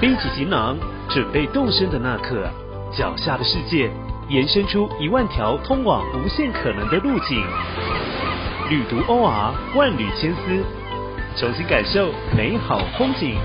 背起行囊准备动身的那刻脚下的世界延伸出一万条通往无限可能的路径。旅途 or 万缕千丝重新感受美好风景。